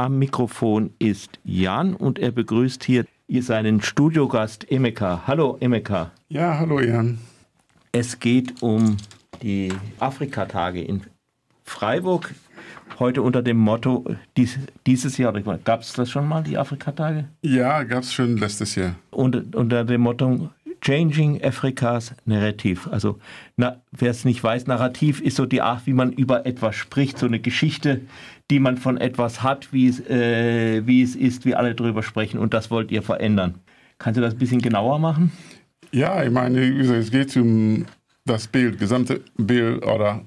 Am Mikrofon ist Jan und er begrüßt hier seinen Studiogast Emeka. Hallo Emeka. Ja, hallo Jan. Es geht um die Afrikatage in Freiburg. Heute unter dem Motto, dies, dieses Jahr, gab es das schon mal, die Afrikatage? Ja, gab es schon letztes Jahr. Und unter dem Motto Changing Africa's Narrative. Also, wer es nicht weiß, Narrativ ist so die Art, wie man über etwas spricht, so eine Geschichte, die man von etwas hat, wie es, äh, wie es ist, wie alle drüber sprechen. Und das wollt ihr verändern. Kannst du das ein bisschen genauer machen? Ja, ich meine, es geht um das Bild, gesamte Bild oder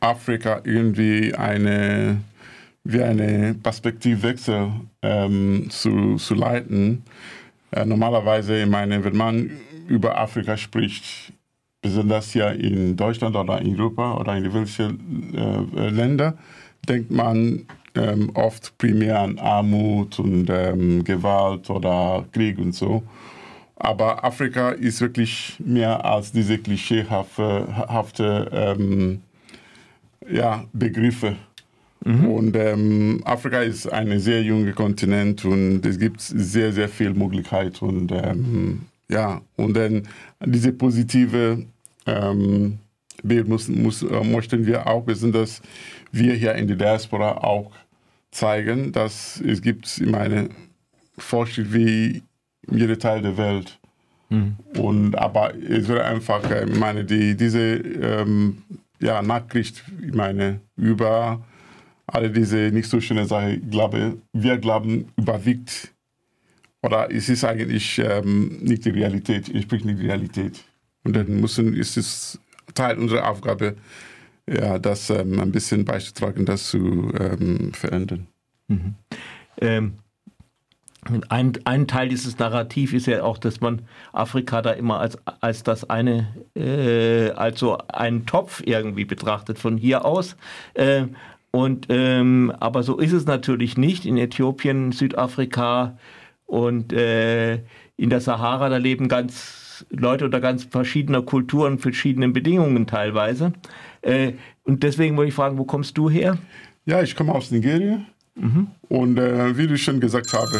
Afrika irgendwie eine, wie eine Perspektivwechsel ähm, zu, zu leiten. Äh, normalerweise, ich meine, wenn man über Afrika spricht, besonders hier in Deutschland oder in Europa oder in welchen äh, Länder, denkt man ähm, oft primär an Armut und ähm, Gewalt oder Krieg und so. Aber Afrika ist wirklich mehr als diese klischeehafte ähm, ja, Begriffe. Mhm. Und ähm, Afrika ist ein sehr junger Kontinent und es gibt sehr, sehr viel Möglichkeit. Und ähm, ja, und dann diese positive ähm, Bild muss, muss, äh, möchten wir auch, besonders wir hier in der Diaspora auch zeigen, dass es gibt, ich meine, Fortschritt wie in jedem Teil der Welt. Mhm. Und, aber es wird einfach, äh, ich meine, die, diese ähm, ja, Nachricht, ich meine, über alle diese nicht so schöne Sachen, glaube, wir glauben, überwiegt. Oder es ist eigentlich ähm, nicht die Realität, entspricht nicht die Realität. Und dann müssen, ist es Teil unserer Aufgabe, ja, das ähm, ein bisschen beizutragen, das zu ähm, verändern. Mhm. Ähm, ein, ein Teil dieses Narrativ ist ja auch, dass man Afrika da immer als, als das eine, äh, also einen Topf irgendwie betrachtet von hier aus. Äh, und, ähm, aber so ist es natürlich nicht. In Äthiopien, Südafrika und äh, in der Sahara, da leben ganz Leute unter ganz verschiedener Kultur und verschiedenen Bedingungen teilweise. Äh, und deswegen wollte ich fragen, wo kommst du her? Ja, ich komme aus Nigeria. Mhm. Und äh, wie du schon gesagt habe,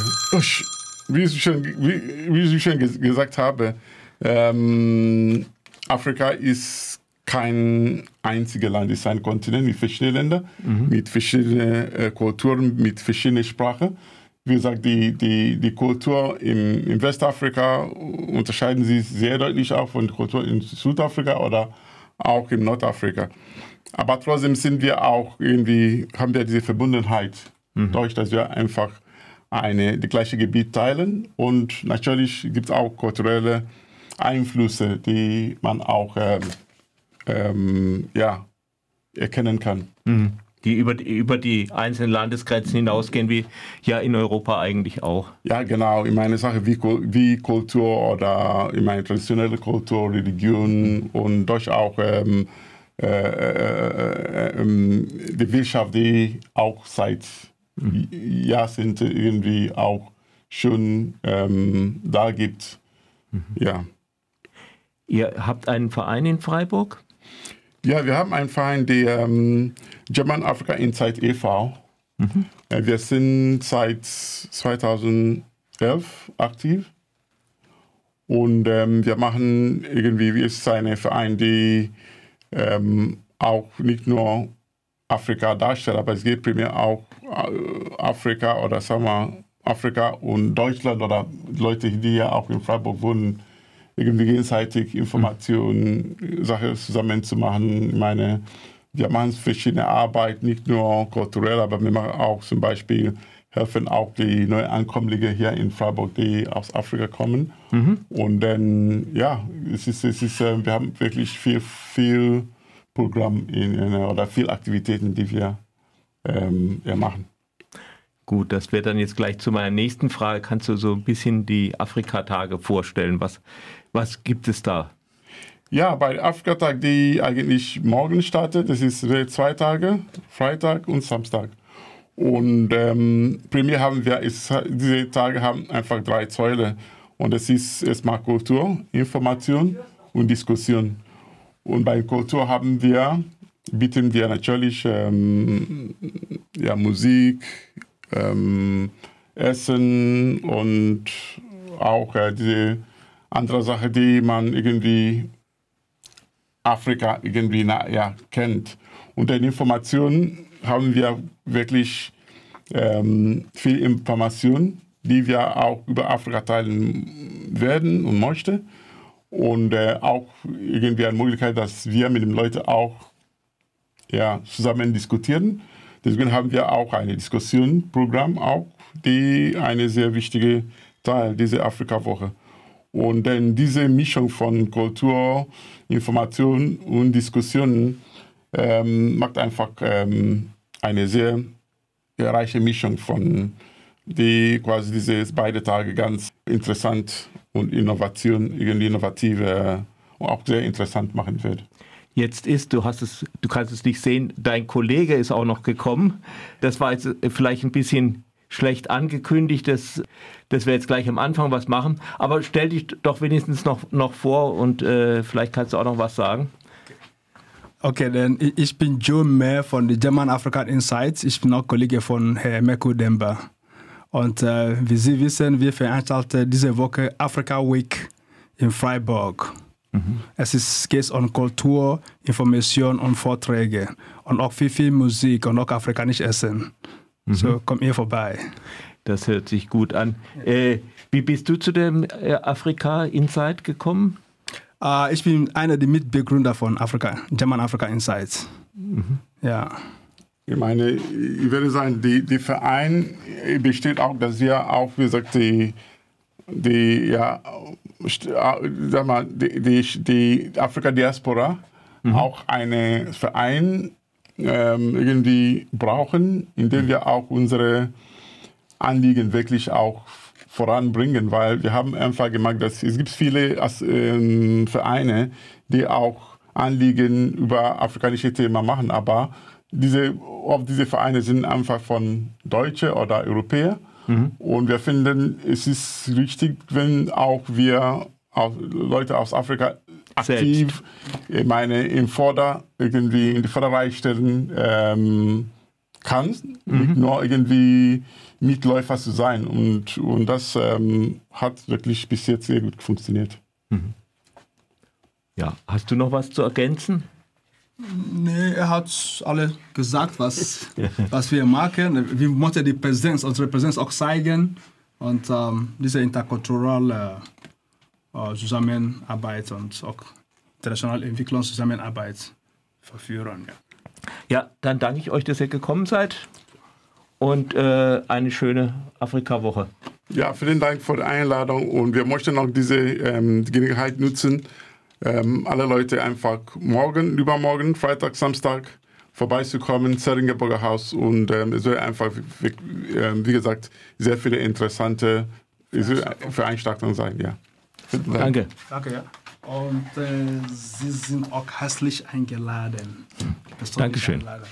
wie ich schon, wie, wie ich schon gesagt habe, ähm, Afrika ist kein einziges Land, es ist ein Kontinent mit verschiedenen Ländern, mhm. mit verschiedenen äh, Kulturen, mit verschiedenen Sprachen. Wie gesagt, die, die, die Kultur im, in Westafrika unterscheiden sich sehr deutlich auch von der Kultur in Südafrika oder auch in Nordafrika. Aber trotzdem sind wir auch irgendwie, haben wir diese Verbundenheit mhm. dadurch, dass wir einfach eine, die gleiche Gebiet teilen. Und natürlich gibt es auch kulturelle Einflüsse, die man auch ähm, ähm, ja, erkennen kann. Mhm. Die über, die über die einzelnen Landesgrenzen hinausgehen, wie ja in Europa eigentlich auch. Ja, genau. Ich meine, Sache wie, wie Kultur oder ich meine, traditionelle Kultur, Religion und durch auch ähm, äh, äh, äh, ähm, die Wirtschaft, die auch seit mhm. Jahrzehnten irgendwie auch schon ähm, da gibt. Mhm. Ja. Ihr habt einen Verein in Freiburg? Ja, wir haben einen Verein, der ähm, German Africa Insight e.V. Mhm. Äh, wir sind seit 2011 aktiv und ähm, wir machen irgendwie, wir ist ein Verein, der ähm, auch nicht nur Afrika darstellt, aber es geht primär auch äh, Afrika oder sagen wir Afrika und Deutschland oder Leute, die ja auch in Freiburg wohnen, irgendwie gegenseitig Informationen, mhm. Sachen zusammenzumachen. Ich meine, wir machen verschiedene Arbeit, nicht nur kulturell, aber wir machen auch zum Beispiel helfen auch die Neuankömmlinge hier in Freiburg, die aus Afrika kommen. Mhm. Und dann, ja, es ist, es ist, äh, wir haben wirklich viel, viel Programm in, oder viel Aktivitäten, die wir ähm, machen. Gut, das wäre dann jetzt gleich zu meiner nächsten Frage. Kannst du so ein bisschen die Afrika-Tage vorstellen? Was, was gibt es da? Ja, bei Afrika-Tag, die eigentlich morgen startet, das ist zwei Tage, Freitag und Samstag. Und ähm, primär haben wir, ist, diese Tage haben einfach drei Säulen. Und es ist erstmal Kultur, Information und Diskussion. Und bei Kultur haben wir, bieten wir natürlich ähm, ja, Musik, ähm, Essen und auch äh, diese andere Sache, die man irgendwie Afrika irgendwie na, ja, kennt. Und den Informationen haben wir wirklich ähm, viel Information, die wir auch über Afrika teilen werden und möchten. Und äh, auch irgendwie eine Möglichkeit, dass wir mit den Leuten auch ja, zusammen diskutieren. Deswegen haben wir auch ein Diskussionsprogramm, auch, die eine sehr wichtige Teil dieser Afrika-Woche. Und dann diese Mischung von Kultur, Information und Diskussionen ähm, macht einfach ähm, eine sehr reiche Mischung von, die quasi diese beide Tage ganz interessant und Innovation, irgendwie innovativ äh, und auch sehr interessant machen wird. Jetzt ist, du hast es, du kannst es nicht sehen, dein Kollege ist auch noch gekommen. Das war jetzt vielleicht ein bisschen schlecht angekündigt, dass, dass wir jetzt gleich am Anfang was machen. Aber stell dich doch wenigstens noch, noch vor und äh, vielleicht kannst du auch noch was sagen. Okay, dann ich bin Joe Mehr von den German African Insights. Ich bin auch Kollege von Herrn Meko Demba. Und äh, wie Sie wissen, wir veranstalten diese Woche Africa Week in Freiburg. Mhm. Es ist, geht um Kultur, Information und Vorträge und auch viel, viel Musik und auch afrikanisch Essen. Mhm. So, kommt ihr vorbei. Das hört sich gut an. Äh, wie bist du zu dem äh, Afrika Insight gekommen? Uh, ich bin einer der Mitbegründer von Afrika, German Africa Insights. Mhm. Ja. Ich meine, ich würde sagen, die, die Verein besteht auch, dass wir auch, wie gesagt, die, die, ja, sag mal, die, die, die Afrika-Diaspora mhm. auch einen Verein ähm, irgendwie brauchen, in dem wir auch unsere Anliegen wirklich auch voranbringen, weil wir haben einfach gemerkt, dass es gibt viele äh, Vereine, die auch Anliegen über afrikanische Themen machen, aber diese, oft diese Vereine sind einfach von Deutschen oder Europäern. Mhm. Und wir finden, es ist richtig, wenn auch wir auch Leute aus Afrika aktiv, ich meine, im Vorder, irgendwie in die Vorderreihe stellen ähm, kann, mhm. nicht nur irgendwie Mitläufer zu sein. Und, und das ähm, hat wirklich bis jetzt sehr gut funktioniert. Mhm. Ja, hast du noch was zu ergänzen? Nee, er hat alle gesagt, was, was wir machen. Wir möchten die Präsenz, unsere Präsenz auch zeigen und ähm, diese interkulturelle äh, Zusammenarbeit und auch internationale Entwicklungszusammenarbeit verführen. Ja. ja, dann danke ich euch, dass ihr gekommen seid und äh, eine schöne Afrika-Woche. Ja, vielen Dank für die Einladung und wir möchten auch diese ähm, Gelegenheit nutzen, ähm, alle Leute einfach morgen, übermorgen, Freitag, Samstag vorbeizukommen, Zeringeburger Haus und ähm, es wird einfach, wie, äh, wie, gesagt, sehr viele interessante Veranstaltungen sein. Ja. Danke. Danke, ja. Und äh, Sie sind auch herzlich eingeladen. Dankeschön. Eingeladen.